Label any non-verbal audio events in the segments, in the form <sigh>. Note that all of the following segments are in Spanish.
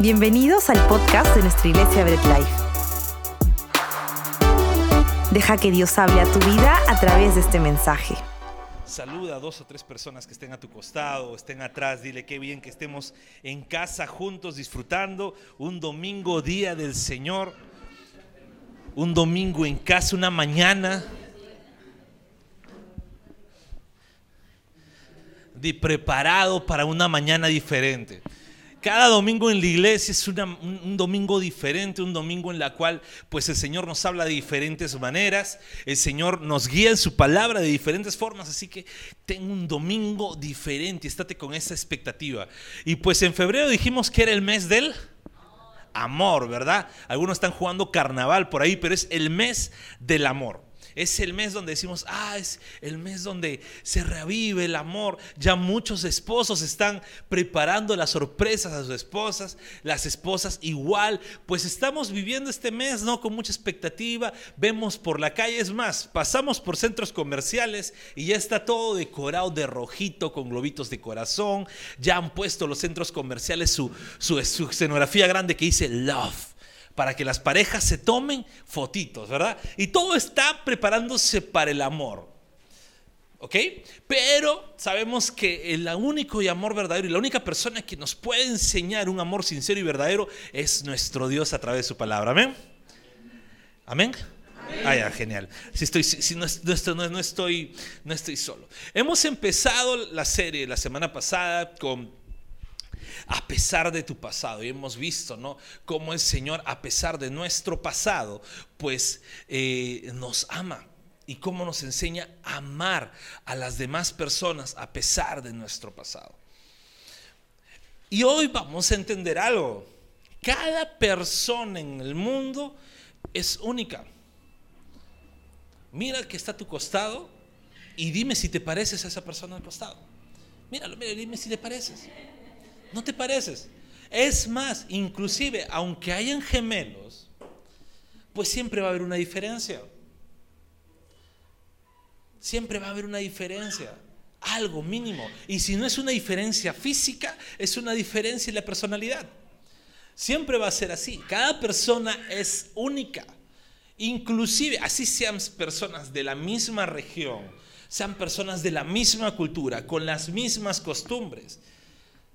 Bienvenidos al podcast de nuestra iglesia Bread Life. Deja que Dios hable a tu vida a través de este mensaje. Saluda a dos o tres personas que estén a tu costado estén atrás. Dile qué bien que estemos en casa juntos disfrutando un domingo, día del Señor. Un domingo en casa, una mañana. De preparado para una mañana diferente. Cada domingo en la iglesia es un, domingo diferente, un domingo en la cual pues el Señor nos habla de diferentes maneras, el Señor nos guía en su palabra de diferentes formas, así que ten un domingo diferente, estate con esa expectativa. Y pues en febrero dijimos que era el mes del amor, ¿verdad? Algunos están jugando carnaval por ahí, pero es el mes del amor. Es el mes donde decimos, ah, es el mes donde se revive el amor. Ya muchos esposos están preparando las sorpresas a sus esposas, las esposas igual, pues estamos viviendo este mes, ¿no? Con mucha expectativa, vemos por la calle, es más, pasamos por centros comerciales y ya está todo decorado de rojito con globitos de corazón, ya han puesto los centros comerciales su, su, su escenografía grande que dice love para que las parejas se tomen fotitos, ¿verdad? Y todo está preparándose para el amor. ¿Ok? Pero sabemos que el único y amor verdadero y la única persona que nos puede enseñar un amor sincero y verdadero es nuestro Dios a través de su palabra. Amén. Amén. Ah, ya, genial. Si estoy, si no, no, estoy, no estoy solo. Hemos empezado la serie la semana pasada con a pesar de tu pasado. Y hemos visto, ¿no? Cómo el Señor, a pesar de nuestro pasado, pues eh, nos ama. Y cómo nos enseña a amar a las demás personas a pesar de nuestro pasado. Y hoy vamos a entender algo. Cada persona en el mundo es única. Mira que está a tu costado y dime si te pareces a esa persona al costado. Míralo, mira, dime si te pareces. ¿No te pareces? Es más, inclusive, aunque hayan gemelos, pues siempre va a haber una diferencia. Siempre va a haber una diferencia. Algo mínimo. Y si no es una diferencia física, es una diferencia en la personalidad. Siempre va a ser así. Cada persona es única. Inclusive, así sean personas de la misma región, sean personas de la misma cultura, con las mismas costumbres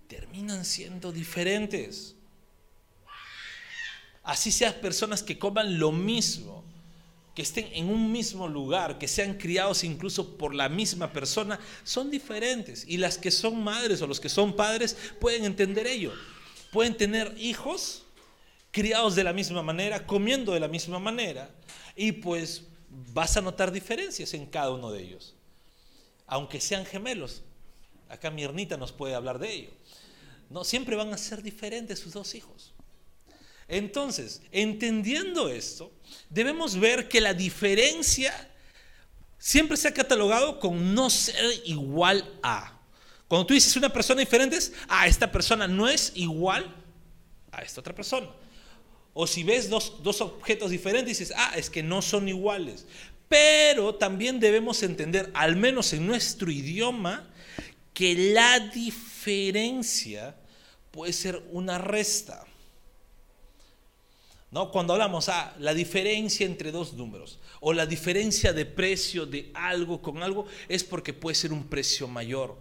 terminan siendo diferentes. Así sean personas que coman lo mismo, que estén en un mismo lugar, que sean criados incluso por la misma persona, son diferentes. Y las que son madres o los que son padres pueden entender ello. Pueden tener hijos criados de la misma manera, comiendo de la misma manera, y pues vas a notar diferencias en cada uno de ellos. Aunque sean gemelos. Acá mi nos puede hablar de ello. No, siempre van a ser diferentes sus dos hijos. Entonces, entendiendo esto, debemos ver que la diferencia siempre se ha catalogado con no ser igual a. Cuando tú dices una persona diferente, es, ah, esta persona no es igual a esta otra persona. O si ves dos, dos objetos diferentes, dices, ah, es que no son iguales. Pero también debemos entender, al menos en nuestro idioma, que la diferencia puede ser una resta. ¿No? Cuando hablamos, ah, la diferencia entre dos números o la diferencia de precio de algo con algo es porque puede ser un precio mayor.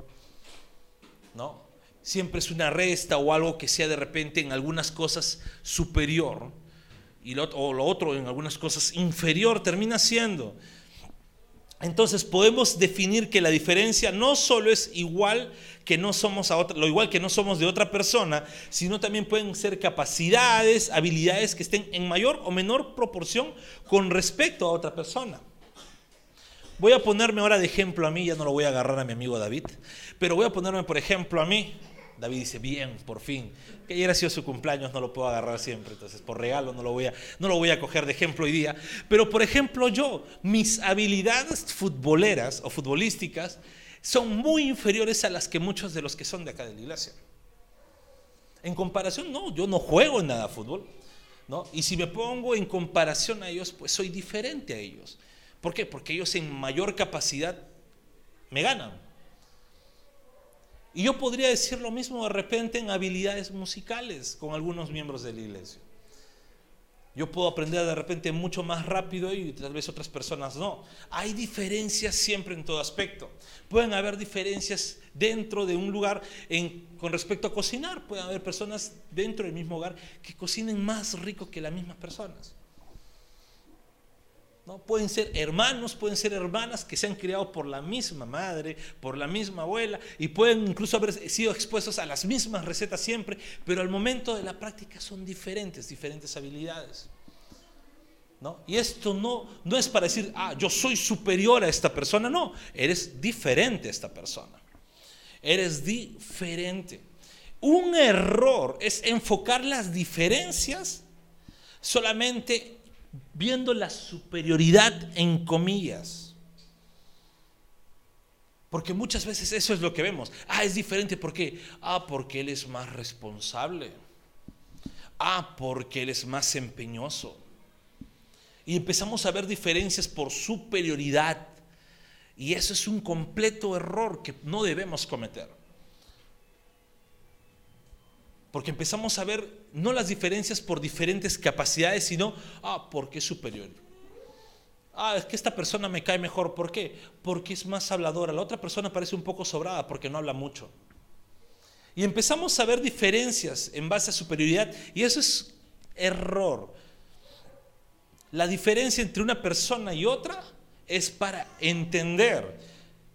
¿No? Siempre es una resta o algo que sea de repente en algunas cosas superior y o lo otro en algunas cosas inferior termina siendo. Entonces podemos definir que la diferencia no solo es igual que no somos lo igual que no somos de otra persona, sino también pueden ser capacidades, habilidades que estén en mayor o menor proporción con respecto a otra persona. Voy a ponerme ahora de ejemplo a mí, ya no lo voy a agarrar a mi amigo David, pero voy a ponerme por ejemplo a mí. David dice, bien, por fin. Que ayer ha sido su cumpleaños, no lo puedo agarrar siempre, entonces por regalo no lo voy a, no lo voy a coger de ejemplo hoy día. Pero por ejemplo yo, mis habilidades futboleras o futbolísticas son muy inferiores a las que muchos de los que son de acá de la iglesia. En comparación, no, yo no juego en nada fútbol. ¿no? Y si me pongo en comparación a ellos, pues soy diferente a ellos. ¿Por qué? Porque ellos en mayor capacidad me ganan. Y yo podría decir lo mismo de repente en habilidades musicales con algunos miembros de la iglesia. Yo puedo aprender de repente mucho más rápido y tal vez otras personas no. Hay diferencias siempre en todo aspecto. Pueden haber diferencias dentro de un lugar con respecto a cocinar. Pueden haber personas dentro del mismo hogar que cocinen más rico que las mismas personas. ¿No? Pueden ser hermanos, pueden ser hermanas que se han criado por la misma madre, por la misma abuela, y pueden incluso haber sido expuestos a las mismas recetas siempre, pero al momento de la práctica son diferentes, diferentes habilidades. ¿no? Y esto no, no es para decir, ah, yo soy superior a esta persona, no, eres diferente a esta persona. Eres diferente. Un error es enfocar las diferencias solamente viendo la superioridad en comillas. Porque muchas veces eso es lo que vemos. Ah, es diferente. ¿Por qué? Ah, porque él es más responsable. Ah, porque él es más empeñoso. Y empezamos a ver diferencias por superioridad. Y eso es un completo error que no debemos cometer. Porque empezamos a ver no las diferencias por diferentes capacidades, sino, ah, porque es superior. Ah, es que esta persona me cae mejor. ¿Por qué? Porque es más habladora. La otra persona parece un poco sobrada porque no habla mucho. Y empezamos a ver diferencias en base a superioridad y eso es error. La diferencia entre una persona y otra es para entender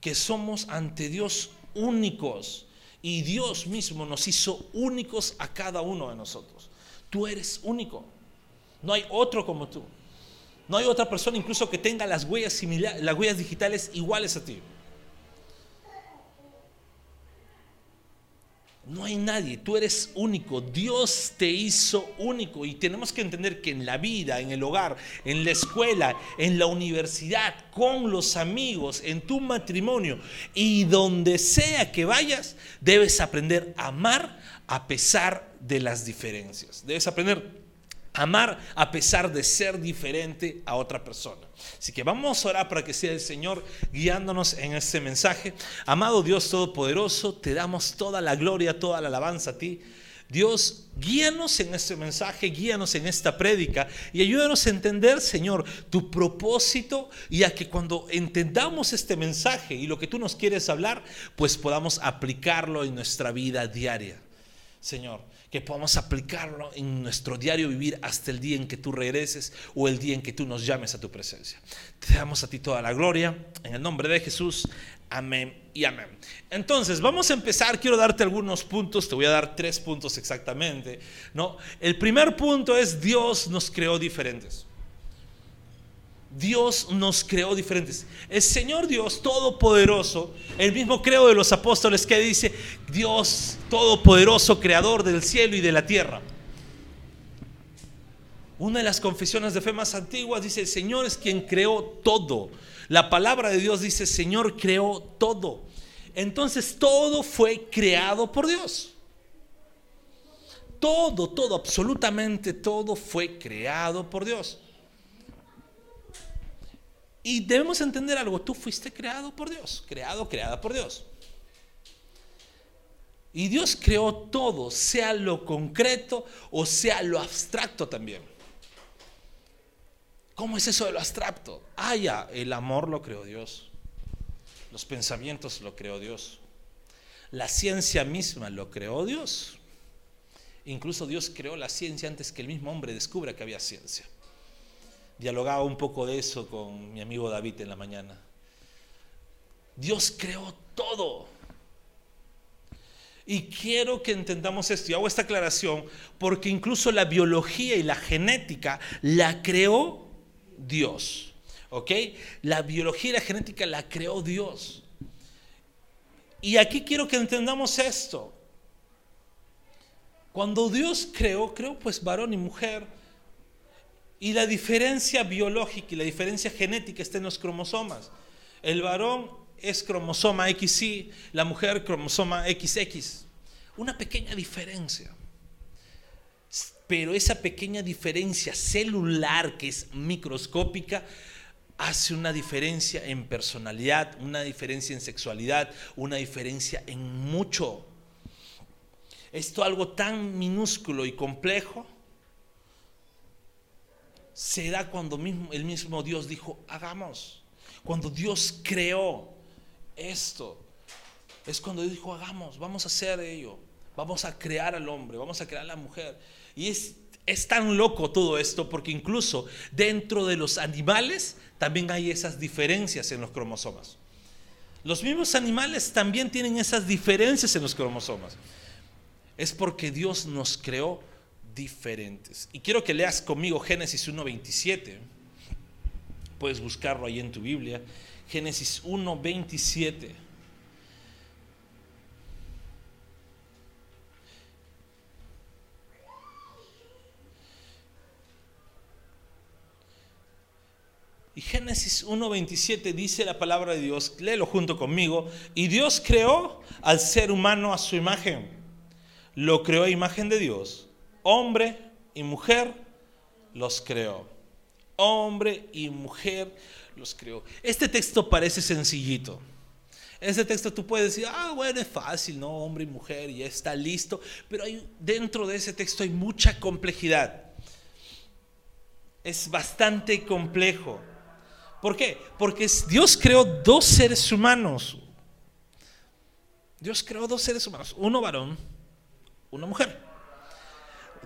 que somos ante Dios únicos y Dios mismo nos hizo únicos a cada uno de nosotros. Tú eres único. No hay otro como tú. No hay otra persona incluso que tenga las huellas, similares, las huellas digitales iguales a ti. No hay nadie, tú eres único, Dios te hizo único y tenemos que entender que en la vida, en el hogar, en la escuela, en la universidad, con los amigos, en tu matrimonio y donde sea que vayas, debes aprender a amar a pesar de las diferencias. Debes aprender amar a pesar de ser diferente a otra persona. Así que vamos a orar para que sea el Señor guiándonos en este mensaje. Amado Dios Todopoderoso, te damos toda la gloria, toda la alabanza a ti. Dios, guíanos en este mensaje, guíanos en esta prédica y ayúdanos a entender, Señor, tu propósito y a que cuando entendamos este mensaje y lo que tú nos quieres hablar, pues podamos aplicarlo en nuestra vida diaria. Señor, que podamos aplicarlo en nuestro diario vivir hasta el día en que tú regreses o el día en que tú nos llames a tu presencia. Te damos a ti toda la gloria, en el nombre de Jesús. Amén y amén. Entonces, vamos a empezar. Quiero darte algunos puntos. Te voy a dar tres puntos exactamente. ¿no? El primer punto es Dios nos creó diferentes. Dios nos creó diferentes. El Señor Dios Todopoderoso, el mismo creo de los apóstoles que dice, Dios Todopoderoso, Creador del cielo y de la tierra. Una de las confesiones de fe más antiguas dice, el Señor es quien creó todo. La palabra de Dios dice, Señor creó todo. Entonces todo fue creado por Dios. Todo, todo, absolutamente todo fue creado por Dios. Y debemos entender algo, tú fuiste creado por Dios, creado, creada por Dios. Y Dios creó todo, sea lo concreto o sea lo abstracto también. ¿Cómo es eso de lo abstracto? Ah, ya, el amor lo creó Dios. Los pensamientos lo creó Dios. La ciencia misma lo creó Dios. Incluso Dios creó la ciencia antes que el mismo hombre descubra que había ciencia dialogaba un poco de eso con mi amigo David en la mañana. Dios creó todo. Y quiero que entendamos esto, y hago esta aclaración, porque incluso la biología y la genética la creó Dios. ¿Ok? La biología y la genética la creó Dios. Y aquí quiero que entendamos esto. Cuando Dios creó, creó pues varón y mujer, y la diferencia biológica y la diferencia genética está en los cromosomas. El varón es cromosoma XY, la mujer cromosoma XX. Una pequeña diferencia. Pero esa pequeña diferencia celular que es microscópica hace una diferencia en personalidad, una diferencia en sexualidad, una diferencia en mucho. Esto algo tan minúsculo y complejo se da cuando mismo, el mismo Dios dijo, hagamos. Cuando Dios creó esto, es cuando dijo, hagamos, vamos a hacer ello, vamos a crear al hombre, vamos a crear a la mujer. Y es, es tan loco todo esto porque incluso dentro de los animales también hay esas diferencias en los cromosomas. Los mismos animales también tienen esas diferencias en los cromosomas. Es porque Dios nos creó Y quiero que leas conmigo Génesis 1.27. Puedes buscarlo ahí en tu Biblia. Génesis 1.27. Y Génesis 1.27 dice la palabra de Dios, léelo junto conmigo, y Dios creó al ser humano a su imagen. Lo creó a imagen de Dios. Hombre y mujer los creó. Hombre y mujer los creó. Este texto parece sencillito. Este texto tú puedes decir, ah, bueno, es fácil, ¿no? Hombre y mujer, ya está listo. Pero hay, dentro de ese texto hay mucha complejidad. Es bastante complejo. ¿Por qué? Porque Dios creó dos seres humanos. Dios creó dos seres humanos, uno varón, una mujer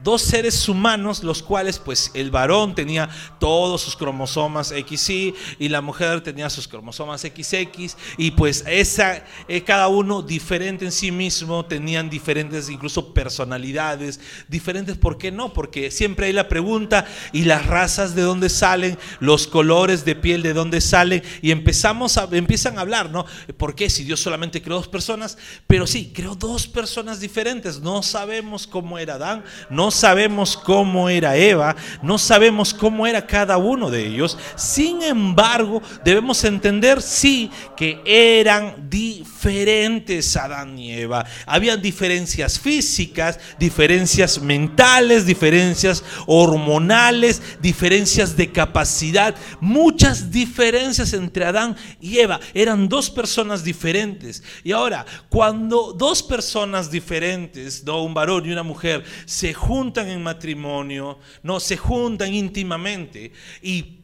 dos seres humanos, los cuales pues el varón tenía todos sus cromosomas XY y la mujer tenía sus cromosomas XX y pues esa, eh, cada uno diferente en sí mismo, tenían diferentes incluso personalidades, diferentes, ¿por qué no? Porque siempre hay la pregunta y las razas de dónde salen, los colores de piel de dónde salen y empezamos a, empiezan a hablar, ¿no? ¿Por qué? Si Dios solamente creó dos personas, pero sí, creó dos personas diferentes, no sabemos cómo era Adán, no sabemos cómo era Eva, no sabemos cómo era cada uno de ellos. Sin embargo, debemos entender, sí, que eran diferentes Adán y Eva. Habían diferencias físicas, diferencias mentales, diferencias hormonales, diferencias de capacidad, muchas diferencias entre Adán y Eva. Eran dos personas diferentes. Y ahora, cuando dos personas diferentes, ¿no? un varón y una mujer, se juntan, juntan en matrimonio, no, se juntan íntimamente y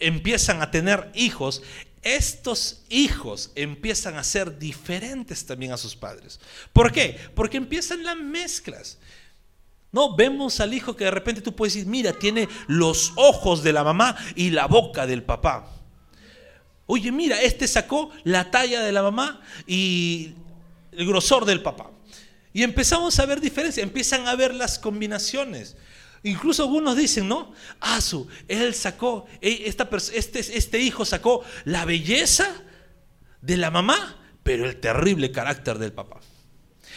empiezan a tener hijos, estos hijos empiezan a ser diferentes también a sus padres. ¿Por qué? Porque empiezan las mezclas. No, vemos al hijo que de repente tú puedes decir, mira, tiene los ojos de la mamá y la boca del papá. Oye, mira, este sacó la talla de la mamá y el grosor del papá. Y empezamos a ver diferencias, empiezan a ver las combinaciones. Incluso algunos dicen, ¿no? Asu, él sacó, e, esta, este, este hijo sacó la belleza de la mamá, pero el terrible carácter del papá.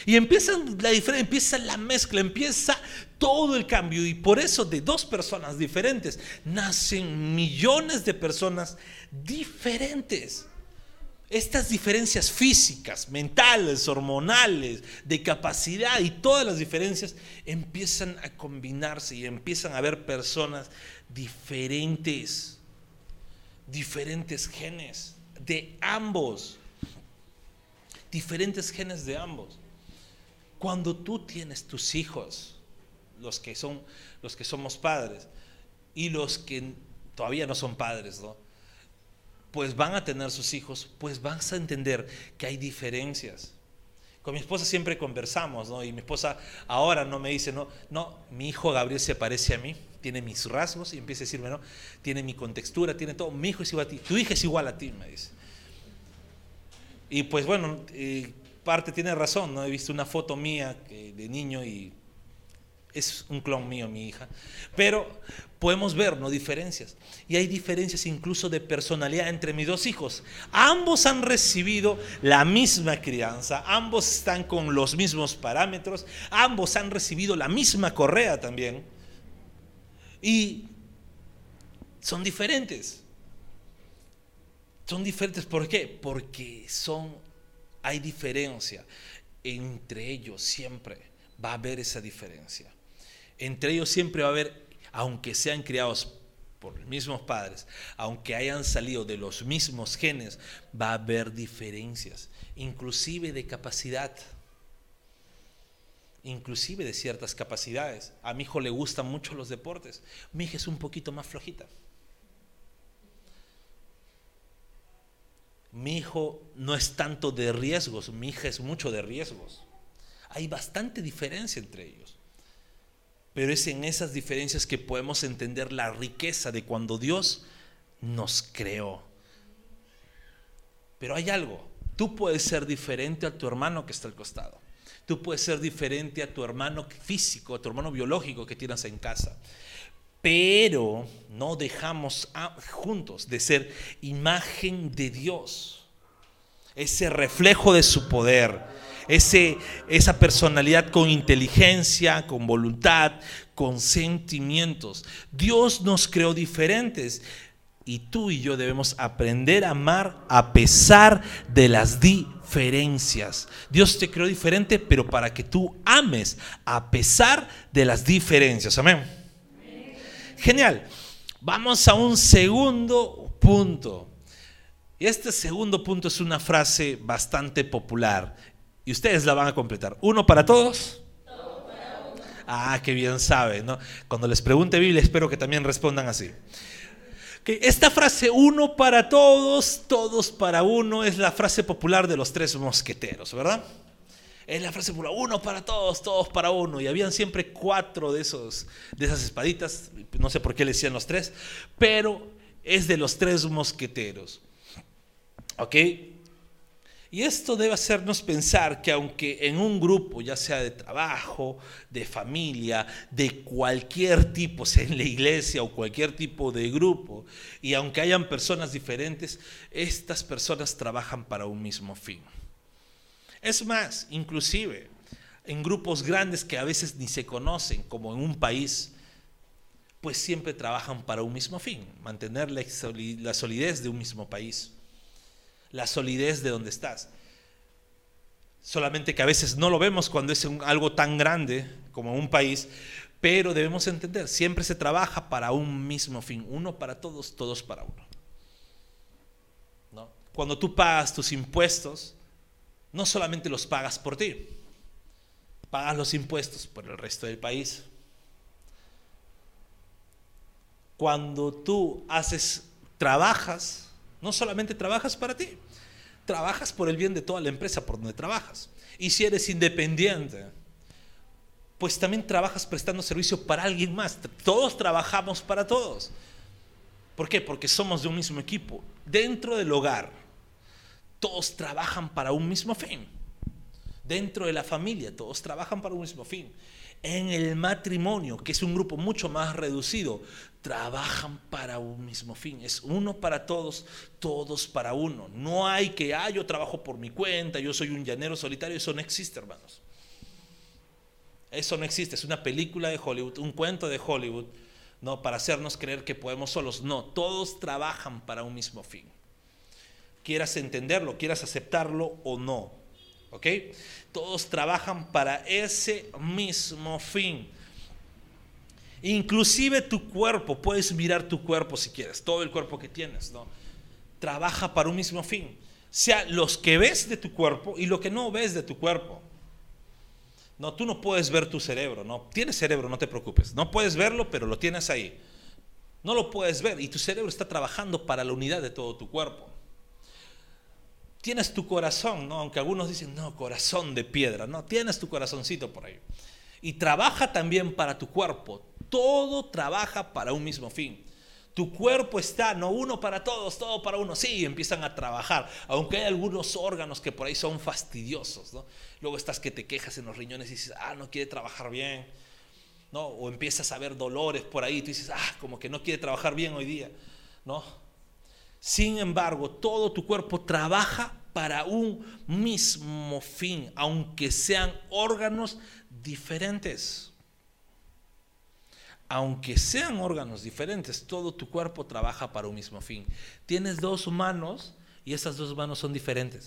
Y empiezan la empieza la mezcla, empieza todo el cambio. Y por eso de dos personas diferentes nacen millones de personas diferentes. Estas diferencias físicas, mentales, hormonales, de capacidad y todas las diferencias empiezan a combinarse y empiezan a haber personas diferentes, diferentes genes de ambos, diferentes genes de ambos. Cuando tú tienes tus hijos, los que son los que somos padres y los que todavía no son padres, ¿no? Pues van a tener sus hijos, pues vas a entender que hay diferencias. Con mi esposa siempre conversamos, ¿no? Y mi esposa ahora no me dice, no, no, mi hijo Gabriel se parece a mí, tiene mis rasgos, y empieza a decirme, no, tiene mi contextura, tiene todo, mi hijo es igual a ti, tu hija es igual a ti, me dice. Y pues bueno, parte tiene razón, ¿no? He visto una foto mía de niño y es un clon mío, mi hija. Pero podemos ver, ¿no? Diferencias. Y hay diferencias incluso de personalidad entre mis dos hijos. Ambos han recibido la misma crianza, ambos están con los mismos parámetros, ambos han recibido la misma correa también. Y son diferentes. Son diferentes, ¿por qué? Porque son, hay diferencia. Entre ellos siempre va a haber esa diferencia. Entre ellos siempre va a haber, aunque sean criados por los mismos padres, aunque hayan salido de los mismos genes, va a haber diferencias, inclusive de capacidad, inclusive de ciertas capacidades. A mi hijo le gustan mucho los deportes, mi hija es un poquito más flojita. Mi hijo no es tanto de riesgos, mi hija es mucho de riesgos. Hay bastante diferencia entre ellos. Pero es en esas diferencias que podemos entender la riqueza de cuando Dios nos creó. Pero hay algo, tú puedes ser diferente a tu hermano que está al costado. Tú puedes ser diferente a tu hermano físico, a tu hermano biológico que tienes en casa. Pero no dejamos juntos de ser imagen de Dios. Ese reflejo de su poder ese, esa personalidad con inteligencia, con voluntad, con sentimientos. Dios nos creó diferentes y tú y yo debemos aprender a amar a pesar de las diferencias. Dios te creó diferente, pero para que tú ames a pesar de las diferencias. Amén. Genial. Vamos a un segundo punto. Este segundo punto es una frase bastante popular y ustedes la van a completar. ¿Uno para todos? Ah, qué bien saben, ¿no? Cuando les pregunte Biblia, espero que también respondan así. Que esta frase, uno para todos, todos para uno, es la frase popular de los tres mosqueteros, ¿verdad? Es la frase popular, uno para todos, todos para uno. Y habían siempre cuatro de, esos, de esas espaditas, no sé por qué le decían los tres, pero es de los tres mosqueteros. ¿Ok? Y esto debe hacernos pensar que aunque en un grupo, ya sea de trabajo, de familia, de cualquier tipo, sea en la iglesia o cualquier tipo de grupo, y aunque hayan personas diferentes, estas personas trabajan para un mismo fin. Es más, inclusive en grupos grandes que a veces ni se conocen, como en un país, pues siempre trabajan para un mismo fin, mantener la solidez de un mismo país la solidez de donde estás. Solamente que a veces no lo vemos cuando es algo tan grande como un país, pero debemos entender, siempre se trabaja para un mismo fin, uno para todos, todos para uno. ¿No? Cuando tú pagas tus impuestos, no solamente los pagas por ti, pagas los impuestos por el resto del país. Cuando tú haces, trabajas, no solamente trabajas para ti, trabajas por el bien de toda la empresa por donde trabajas. Y si eres independiente, pues también trabajas prestando servicio para alguien más. Todos trabajamos para todos. ¿Por qué? Porque somos de un mismo equipo. Dentro del hogar, todos trabajan para un mismo fin. Dentro de la familia, todos trabajan para un mismo fin en el matrimonio, que es un grupo mucho más reducido, trabajan para un mismo fin. Es uno para todos, todos para uno. No hay que, ah, yo trabajo por mi cuenta, yo soy un llanero solitario. Eso no existe, hermanos. Eso no existe. Es una película de Hollywood, un cuento de Hollywood, no para hacernos creer que podemos solos. No, todos trabajan para un mismo fin. Quieras entenderlo, quieras aceptarlo o no. ¿Ok? Todos trabajan para ese mismo fin. Inclusive tu cuerpo, puedes mirar tu cuerpo si quieres, todo el cuerpo que tienes, ¿no? Trabaja para un mismo fin. Sea los que ves de tu cuerpo y lo que no ves de tu cuerpo. No, tú no puedes ver tu cerebro, no. Tienes cerebro, no te preocupes. No puedes verlo, pero lo tienes ahí. No lo puedes ver y tu cerebro está trabajando para la unidad de todo tu cuerpo tienes tu corazón, ¿no? Aunque algunos dicen, no, corazón de piedra, no, tienes tu corazoncito por ahí. Y trabaja también para tu cuerpo. Todo trabaja para un mismo fin. Tu cuerpo está, no uno para todos, todo para uno. Sí, empiezan a trabajar, aunque hay algunos órganos que por ahí son fastidiosos, ¿no? Luego estás que te quejas en los riñones y dices, ah, no quiere trabajar bien, ¿no? O empiezas a ver dolores por ahí tú dices, ah, como que no quiere trabajar bien hoy día, ¿no? Sin embargo, todo tu cuerpo trabaja para un mismo fin, aunque sean órganos diferentes. Aunque sean órganos diferentes, todo tu cuerpo trabaja para un mismo fin. Tienes dos manos y esas dos manos son diferentes.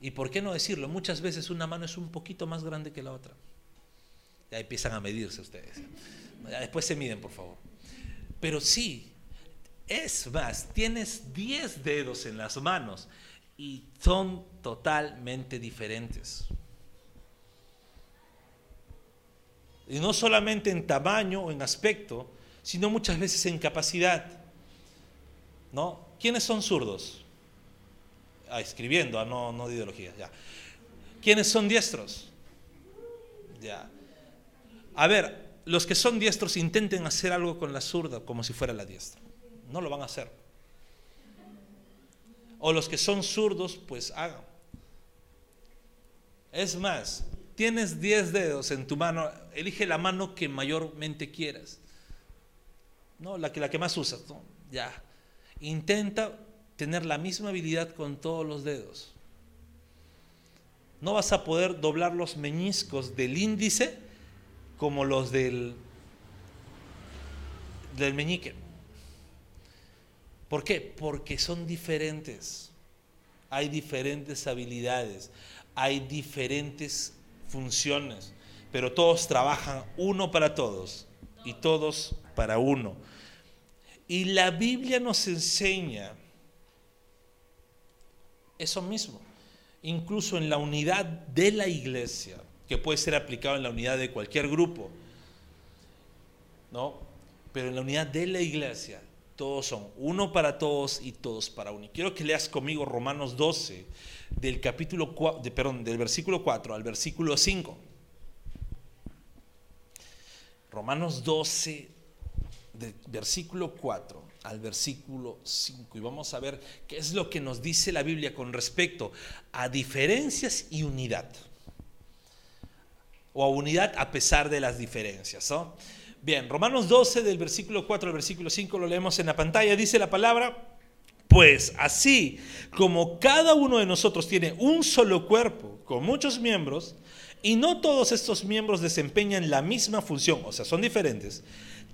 ¿Y por qué no decirlo? Muchas veces una mano es un poquito más grande que la otra. Ya empiezan a medirse ustedes. Después se miden, por favor. Pero sí, es más, tienes 10 dedos en las manos y son totalmente diferentes. Y no solamente en tamaño o en aspecto, sino muchas veces en capacidad. ¿No? ¿Quiénes son zurdos? Ah, escribiendo, ah, no, no de ideología, ya. ¿Quiénes son diestros? Ya. A ver, los que son diestros intenten hacer algo con la zurda como si fuera la diestra. No lo van a hacer. O los que son zurdos, pues hagan. Es más, tienes 10 dedos en tu mano, elige la mano que mayormente quieras. No, la que, la que más usas. Ya. Intenta tener la misma habilidad con todos los dedos. No vas a poder doblar los meñiscos del índice como los del, del meñique. ¿Por qué? Porque son diferentes. Hay diferentes habilidades, hay diferentes funciones, pero todos trabajan uno para todos y todos para uno. Y la Biblia nos enseña eso mismo, incluso en la unidad de la iglesia, que puede ser aplicado en la unidad de cualquier grupo, ¿no? Pero en la unidad de la iglesia, todos son uno para todos y todos para uno. Y quiero que leas conmigo Romanos 12, del capítulo de, perdón, del versículo 4 al versículo 5. Romanos 12, del versículo 4 al versículo 5 y vamos a ver qué es lo que nos dice la Biblia con respecto a diferencias y unidad. O a unidad a pesar de las diferencias. Bien, Romanos 12 del versículo 4 al versículo 5 lo leemos en la pantalla, dice la palabra, pues así como cada uno de nosotros tiene un solo cuerpo con muchos miembros, y no todos estos miembros desempeñan la misma función, o sea, son diferentes,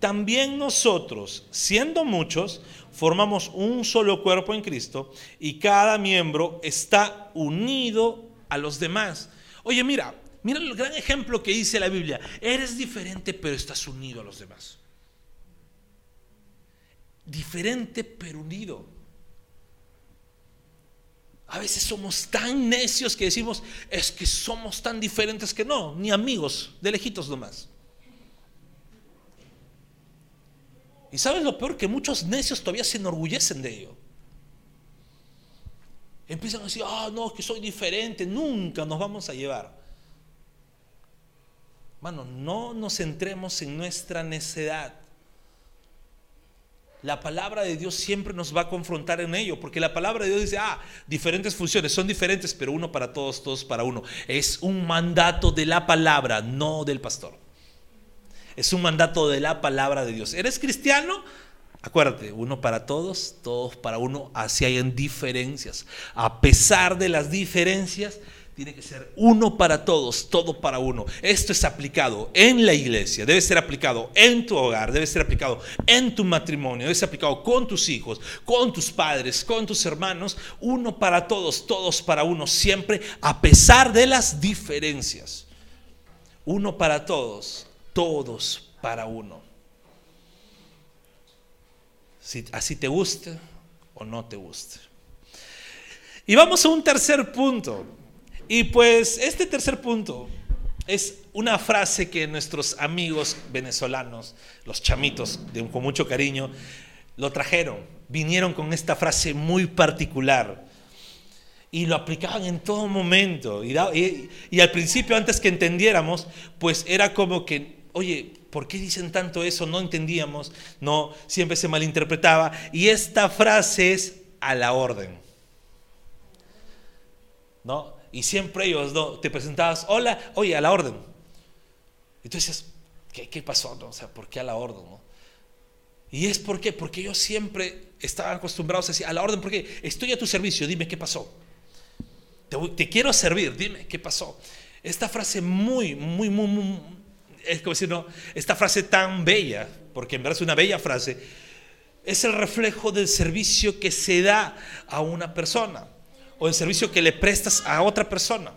también nosotros, siendo muchos, formamos un solo cuerpo en Cristo y cada miembro está unido a los demás. Oye, mira, mira el gran ejemplo que dice la Biblia. Eres diferente, pero estás unido a los demás. Diferente, pero unido. A veces somos tan necios que decimos, es que somos tan diferentes que no, ni amigos, de lejitos nomás. Y sabes lo peor, que muchos necios todavía se enorgullecen de ello. Empiezan a decir, ah, no, que soy diferente, nunca nos vamos a llevar. Mano, no nos centremos en nuestra necedad. La palabra de Dios siempre nos va a confrontar en ello, porque la palabra de Dios dice, ah, diferentes funciones, son diferentes, pero uno para todos, todos para uno. Es un mandato de la palabra, no del pastor. Es un mandato de la palabra de Dios. ¿Eres cristiano? Acuérdate, uno para todos, todos para uno, así hay en diferencias. A pesar de las diferencias, tiene que ser uno para todos, todo para uno. Esto es aplicado en la iglesia, debe ser aplicado en tu hogar, debe ser aplicado en tu matrimonio, debe ser aplicado con tus hijos, con tus padres, con tus hermanos, uno para todos, todos para uno, siempre a pesar de las diferencias. Uno para todos, todos para uno. Así te guste o no te guste. Y vamos a un tercer punto. Y pues este tercer punto es una frase que nuestros amigos venezolanos, los chamitos, con mucho cariño, lo trajeron. Vinieron con esta frase muy particular y lo aplicaban en todo momento. Y, y, al principio, antes que entendiéramos, pues era como que oye, ¿por qué dicen tanto eso? No entendíamos, no, siempre se malinterpretaba. Y esta frase es a la orden. ¿No? Y siempre ellos ¿no? te presentabas, hola, oye, a la orden. Y tú dices, ¿qué, pasó? O sea, ¿por qué a la orden? Y es porque, porque ellos siempre estaban acostumbrados a decir, a la orden, porque estoy a tu servicio, dime qué pasó. Te, te quiero servir, dime qué pasó. Esta frase muy, muy, muy, muy es como decir, no, esta frase tan bella, porque en verdad es una bella frase, es el reflejo del servicio que se da a una persona o el servicio que le prestas a otra persona.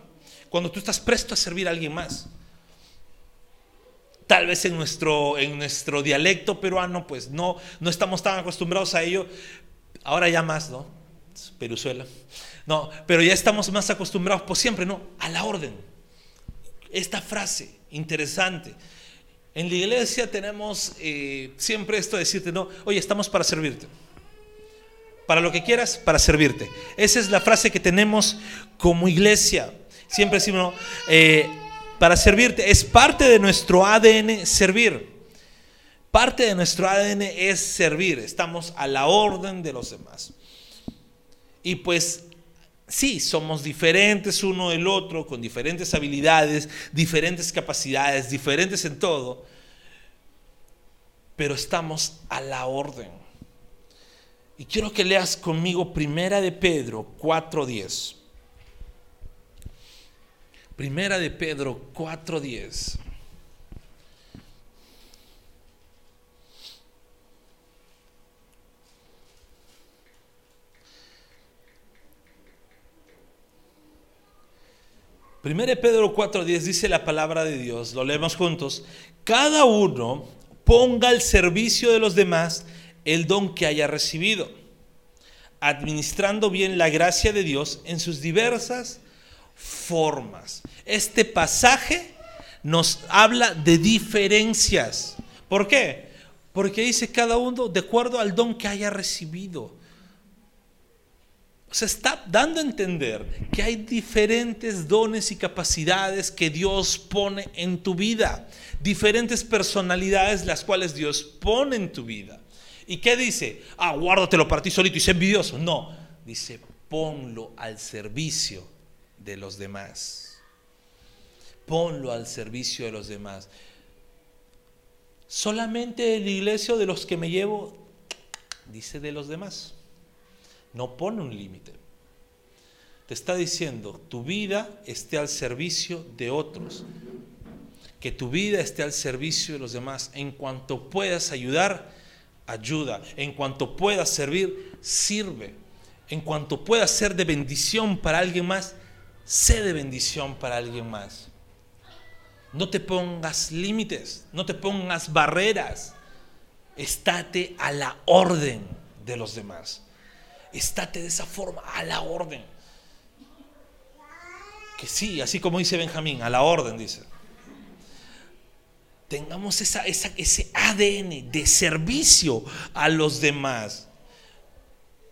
Cuando tú estás presto a servir a alguien más. Tal vez en nuestro, en nuestro dialecto peruano, pues no, no estamos tan acostumbrados a ello. Ahora ya más, ¿no? Peruzuela. No, pero ya estamos más acostumbrados, por siempre, ¿no? A la orden. Esta frase, interesante. En la iglesia tenemos eh, siempre esto de decirte, no, oye, estamos para servirte. Para lo que quieras, para servirte. Esa es la frase que tenemos como iglesia. Siempre decimos, eh, para servirte. Es parte de nuestro ADN servir. Parte de nuestro ADN es servir. Estamos a la orden de los demás. Y pues sí, somos diferentes uno del otro, con diferentes habilidades, diferentes capacidades, diferentes en todo. Pero estamos a la orden. Y quiero que leas conmigo Primera de Pedro 4:10. Primera de Pedro 4:10. Primera de Pedro 4:10 dice la palabra de Dios, lo leemos juntos. Cada uno ponga al servicio de los demás el don que haya recibido, administrando bien la gracia de Dios en sus diversas formas. Este pasaje nos habla de diferencias. ¿Por qué? Porque dice cada uno de acuerdo al don que haya recibido. Se está dando a entender que hay diferentes dones y capacidades que Dios pone en tu vida, diferentes personalidades las cuales Dios pone en tu vida. ¿Y qué dice? Ah, guárdatelo para ti solito y sé envidioso. No, dice, ponlo al servicio de los demás. Ponlo al servicio de los demás. Solamente el iglesia de los que me llevo, dice de los demás. No pone un límite. Te está diciendo, tu vida esté al servicio de otros. Que tu vida esté al servicio de los demás. En cuanto puedas ayudar, ayuda. En cuanto puedas servir, sirve. En cuanto puedas ser de bendición para alguien más, sé de bendición para alguien más. No te pongas límites, no te pongas barreras. Estate a la orden de los demás. Estate de esa forma, a la orden. Que sí, así como dice Benjamín, a la orden, dice. Tengamos ese ADN de servicio a los demás.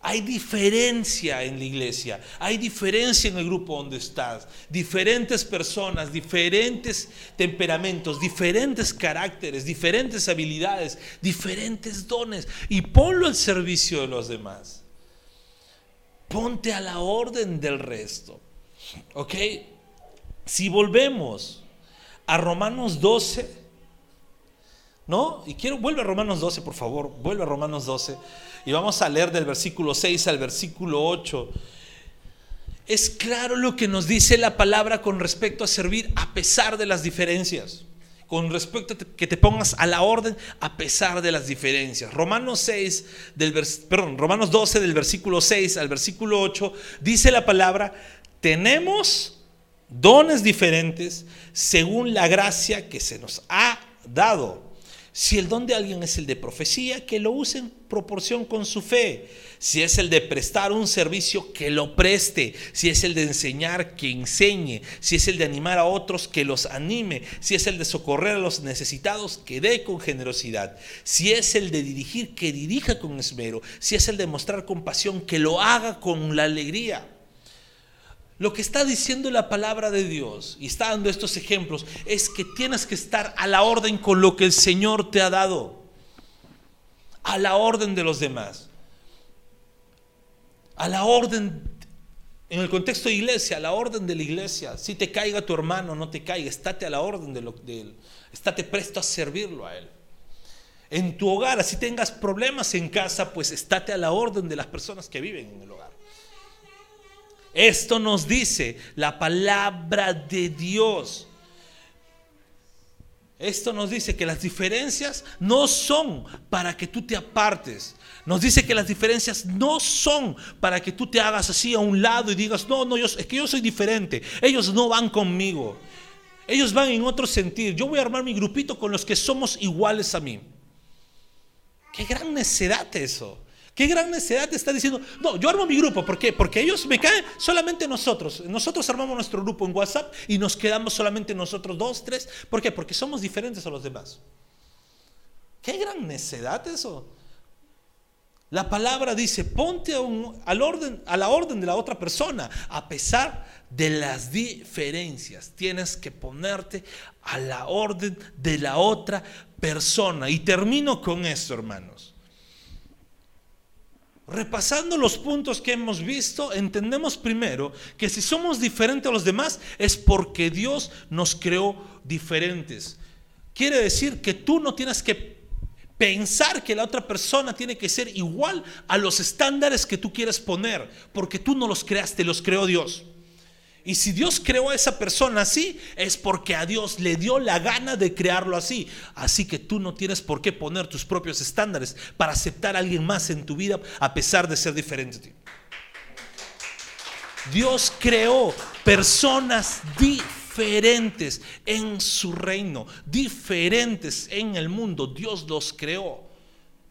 Hay diferencia en la iglesia, hay diferencia en el grupo donde estás, diferentes personas, diferentes temperamentos, diferentes caracteres, diferentes habilidades, diferentes dones y ponlo al servicio de los demás. Ponte a la orden del resto. ¿Ok? Si volvemos a Romanos 12, ¿no? Y quiero, vuelve a Romanos 12, por favor, vuelve a Romanos 12. Y vamos a leer del versículo 6 al versículo 8. Es claro lo que nos dice la palabra con respecto a servir a pesar de las diferencias. Con respecto a que te pongas a la orden a pesar de las diferencias. Romanos 6 del perdón, Romanos 12 del versículo 6 al versículo 8 dice la palabra, tenemos dones diferentes según la gracia que se nos ha dado. Si el don de alguien es el de profecía, que lo use en proporción con su fe. Si es el de prestar un servicio, que lo preste. Si es el de enseñar, que enseñe. Si es el de animar a otros, que los anime. Si es el de socorrer a los necesitados, que dé con generosidad. Si es el de dirigir, que dirija con esmero. Si es el de mostrar compasión, que lo haga con la alegría. Lo que está diciendo la palabra de Dios y está dando estos ejemplos es que tienes que estar a la orden con lo que el Señor te ha dado. A la orden de los demás. A la orden, en el contexto de iglesia, a la orden de la iglesia. Si te caiga tu hermano, no te caiga, estate a la orden de, lo, de él. Estate presto a servirlo a él. En tu hogar, así tengas problemas en casa, pues estate a la orden de las personas que viven en el hogar. Esto nos dice la palabra de Dios. Esto nos dice que las diferencias no son para que tú te apartes. Nos dice que las diferencias no son para que tú te hagas así a un lado y digas, no, no, yo, es que yo soy diferente. Ellos no van conmigo. Ellos van en otro sentido. Yo voy a armar mi grupito con los que somos iguales a mí. Qué gran necedad eso. Qué gran necedad te está diciendo. No, yo armo mi grupo. ¿Por qué? Porque ellos me caen solamente nosotros. Nosotros armamos nuestro grupo en WhatsApp y nos quedamos solamente nosotros dos, tres. ¿Por qué? Porque somos diferentes a los demás. Qué gran necedad eso. La palabra dice, ponte orden, a la orden de la otra persona, a pesar de las diferencias. Tienes que ponerte a la orden de la otra persona. Y termino con esto, hermanos. Repasando los puntos que hemos visto, entendemos primero que si somos diferentes a los demás es porque Dios nos creó diferentes. Quiere decir que tú no tienes que Pensar que la otra persona tiene que ser igual a los estándares que tú quieres poner, porque tú no los creaste, los creó Dios. Y si Dios creó a esa persona así, es porque a Dios le dio la gana de crearlo así. Así que tú no tienes por qué poner tus propios estándares para aceptar a alguien más en tu vida a pesar de ser diferente a ti. Dios creó personas diferentes en su reino, diferentes en el mundo. Dios los creó.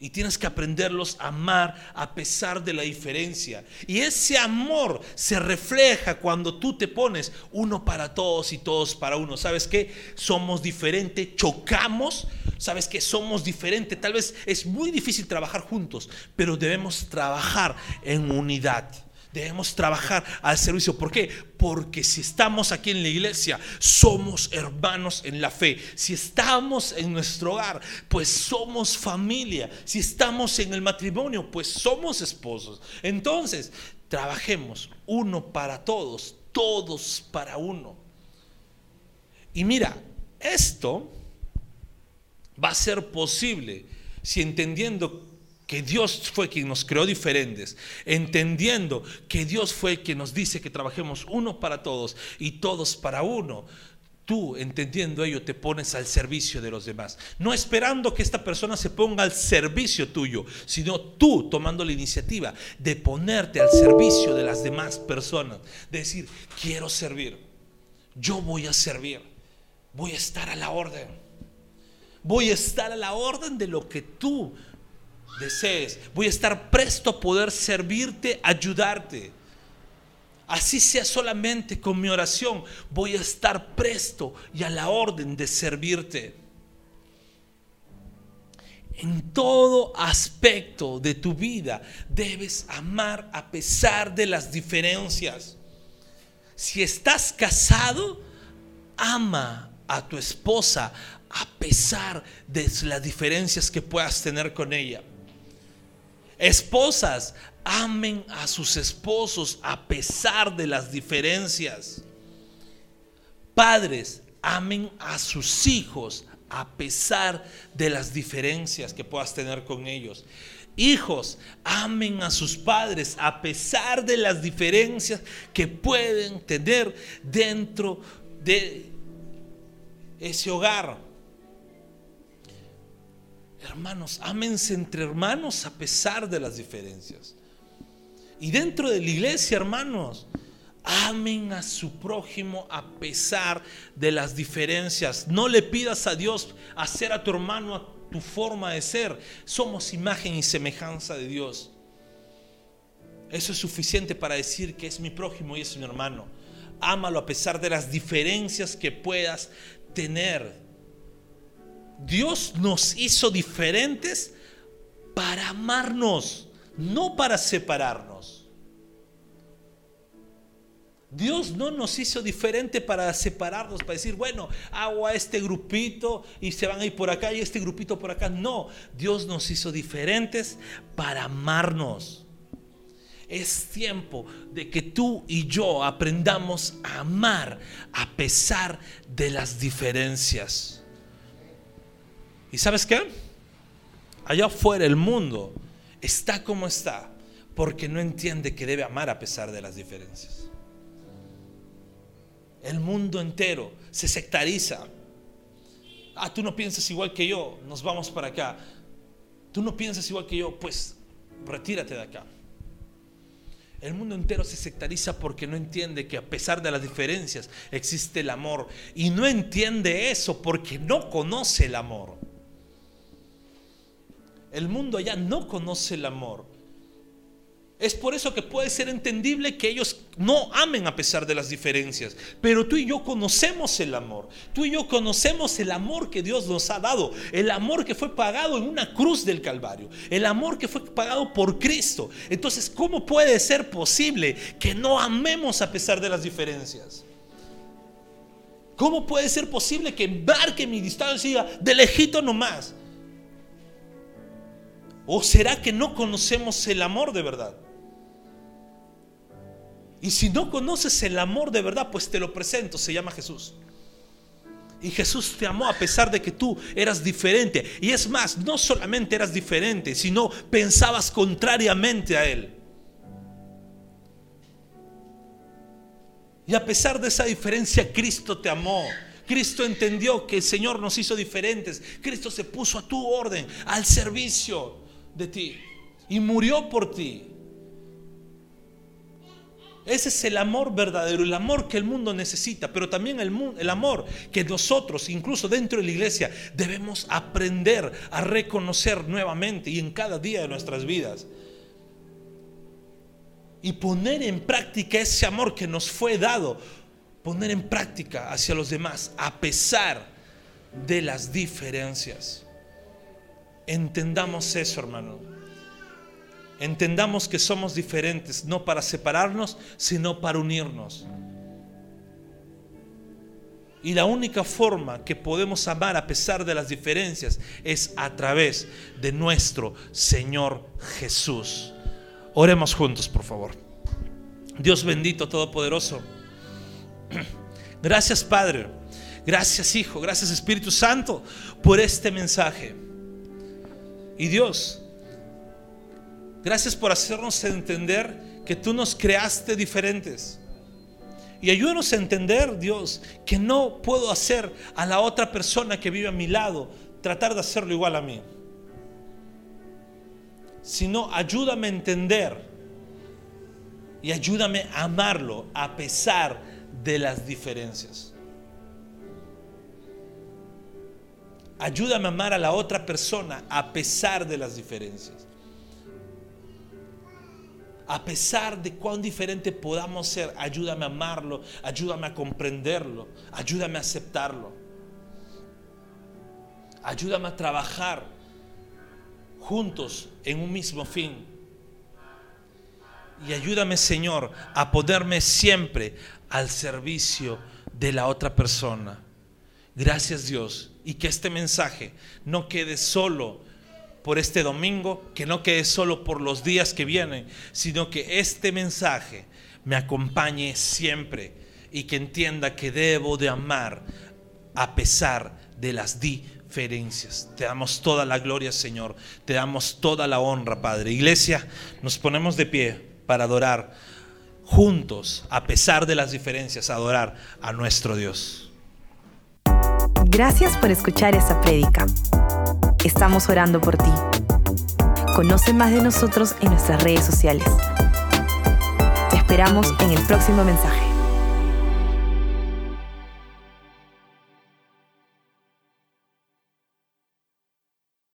Y tienes que aprenderlos a amar a pesar de la diferencia. Y ese amor se refleja cuando tú te pones uno para todos y todos para uno. ¿Sabes qué? Somos diferentes, chocamos. ¿Sabes que somos diferentes? Tal vez es muy difícil trabajar juntos, pero debemos trabajar en unidad. Debemos trabajar al servicio. ¿Por qué? Porque si estamos aquí en la iglesia, somos hermanos en la fe. Si estamos en nuestro hogar, pues somos familia. Si estamos en el matrimonio, pues somos esposos. Entonces, trabajemos uno para todos, todos para uno. Y mira, esto va a ser posible si entendiendo que Dios fue quien nos creó diferentes, entendiendo que Dios fue quien nos dice que trabajemos uno para todos y todos para uno. Tú, entendiendo ello, te pones al servicio de los demás. No esperando que esta persona se ponga al servicio tuyo, sino tú tomando la iniciativa de ponerte al servicio de las demás personas. De decir, quiero servir. Yo voy a servir. Voy a estar a la orden. Voy a estar a la orden de lo que tú desees. Voy a estar presto a poder servirte, ayudarte. Así sea solamente con mi oración, voy a estar presto y a la orden de servirte. En todo aspecto de tu vida debes amar a pesar de las diferencias. Si estás casado, ama a tu esposa a pesar de las diferencias que puedas tener con ella. Esposas, amen a sus esposos a pesar de las diferencias. Padres, amen a sus hijos a pesar de las diferencias que puedas tener con ellos. Hijos, amen a sus padres a pesar de las diferencias que pueden tener dentro de ese hogar. Hermanos, ámense entre hermanos a pesar de las diferencias. Y dentro de la iglesia, hermanos, amen a su prójimo a pesar de las diferencias. No le pidas a Dios hacer a tu hermano a tu forma de ser. Somos imagen y semejanza de Dios. Eso es suficiente para decir que es mi prójimo y es mi hermano. Ámalo a pesar de las diferencias que puedas tener. Dios nos hizo diferentes para amarnos, no para separarnos. Dios no nos hizo diferente para separarnos, para decir, bueno, hago a este grupito y se van a ir por acá y este grupito por acá. No, Dios nos hizo diferentes para amarnos. Es tiempo de que tú y yo aprendamos a amar a pesar de las diferencias. ¿Y sabes qué? Allá afuera el mundo está como está porque no entiende que debe amar a pesar de las diferencias. El mundo entero se sectariza. Ah, tú no piensas igual que yo, nos vamos para acá. Tú no piensas igual que yo, pues retírate de acá. El mundo entero se sectariza porque no entiende que a pesar de las diferencias existe el amor. Y no entiende eso porque no conoce el amor. El mundo allá no conoce el amor. Es por eso que puede ser entendible que ellos no amen a pesar de las diferencias. Pero tú y yo conocemos el amor. Tú y yo conocemos el amor que Dios nos ha dado. El amor que fue pagado en una cruz del Calvario. El amor que fue pagado por Cristo. Entonces, ¿cómo puede ser posible que no amemos a pesar de las diferencias? ¿Cómo puede ser posible que embarque mi distancia de lejito nomás? ¿O será que no conocemos el amor de verdad? Y si no conoces el amor de verdad, pues te lo presento, se llama Jesús. Y Jesús te amó a pesar de que tú eras diferente. Y es más, no solamente eras diferente, sino pensabas contrariamente a Él. Y a pesar de esa diferencia, Cristo te amó. Cristo entendió que el Señor nos hizo diferentes. Cristo se puso a tu orden, al servicio de ti. Y murió por ti. Ese es el amor verdadero, el amor que el mundo necesita, pero también el, amor que nosotros, incluso dentro de la iglesia, debemos aprender a reconocer nuevamente y en cada día de nuestras vidas. Y poner en práctica ese amor que nos fue dado, poner en práctica hacia los demás, a pesar de las diferencias. Entendamos eso, hermano. Entendamos que somos diferentes, no para separarnos, sino para unirnos. Y la única forma que podemos amar a pesar de las diferencias es a través de nuestro Señor Jesús. Oremos juntos, por favor. Dios bendito, todopoderoso. <clears throat> Gracias Padre, gracias Hijo, gracias Espíritu Santo por este mensaje. Y Dios, Gracias por hacernos entender que tú nos creaste diferentes. Y ayúdanos a entender, Dios, que no puedo hacer a la otra persona que vive a mi lado tratar de hacerlo igual a mí. Sino ayúdame a entender y ayúdame a amarlo a pesar de las diferencias. Ayúdame a amar a la otra persona a pesar de las diferencias a pesar de cuán diferente podamos ser, ayúdame a amarlo, ayúdame a comprenderlo, ayúdame a aceptarlo. Ayúdame a trabajar juntos en un mismo fin. Y ayúdame, Señor, a ponerme siempre al servicio de la otra persona. Gracias, Dios. Y que este mensaje no quede solo por este domingo, que no quede solo por los días que vienen, sino que este mensaje me acompañe siempre y que entienda que debo de amar a pesar de las diferencias. Te damos toda la gloria, Señor. Te damos toda la honra, Padre. Iglesia, nos ponemos de pie para adorar juntos, a pesar de las diferencias, adorar a nuestro Dios. Gracias por escuchar esta prédica. Estamos orando por ti. Conoce más de nosotros en nuestras redes sociales. Te esperamos en el próximo mensaje.